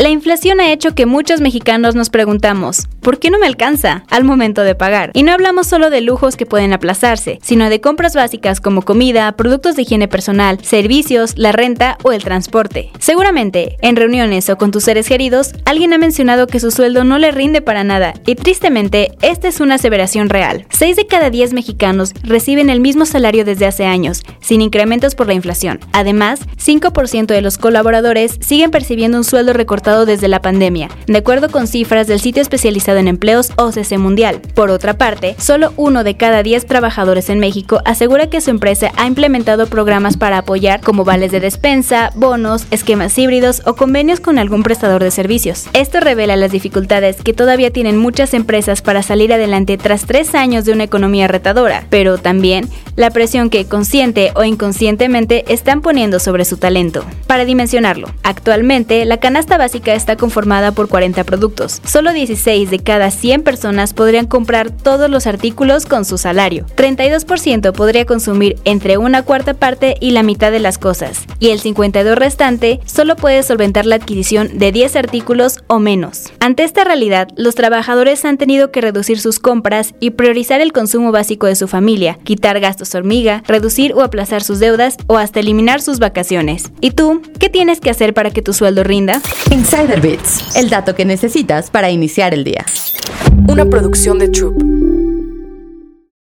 La inflación ha hecho que muchos mexicanos nos preguntamos, ¿por qué no me alcanza al momento de pagar? Y no hablamos solo de lujos que pueden aplazarse, sino de compras básicas como comida, productos de higiene personal, servicios, la renta o el transporte. Seguramente, en reuniones o con tus seres queridos, alguien ha mencionado que su sueldo no le rinde para nada, y tristemente, esta es una aseveración real. 6 de cada 10 mexicanos reciben el mismo salario desde hace años, sin incrementos por la inflación. Además, 5% de los colaboradores siguen percibiendo un sueldo recortado desde la pandemia, de acuerdo con cifras del sitio especializado en empleos OCC Mundial. Por otra parte, solo uno de cada 10 trabajadores en México asegura que su empresa ha implementado programas para apoyar como vales de despensa, bonos, esquemas híbridos o convenios con algún prestador de servicios. Esto revela las dificultades que todavía tienen muchas empresas para salir adelante tras tres años de una economía retadora, pero también la presión que consciente o inconscientemente están poniendo sobre su talento. Para dimensionarlo, actualmente la canasta básica está conformada por 40 productos. Solo 16 de cada 100 personas podrían comprar todos los artículos con su salario. 32% podría consumir entre una cuarta parte y la mitad de las cosas. Y el 52 restante solo puede solventar la adquisición de 10 artículos o menos. Ante esta realidad, los trabajadores han tenido que reducir sus compras y priorizar el consumo básico de su familia, quitar gastos hormiga, reducir o aplazar sus deudas o hasta eliminar sus vacaciones. ¿Y tú? ¿Qué tienes que hacer para que tu sueldo rinda? Insider Bits, el dato que necesitas para iniciar el día. Una producción de Troop.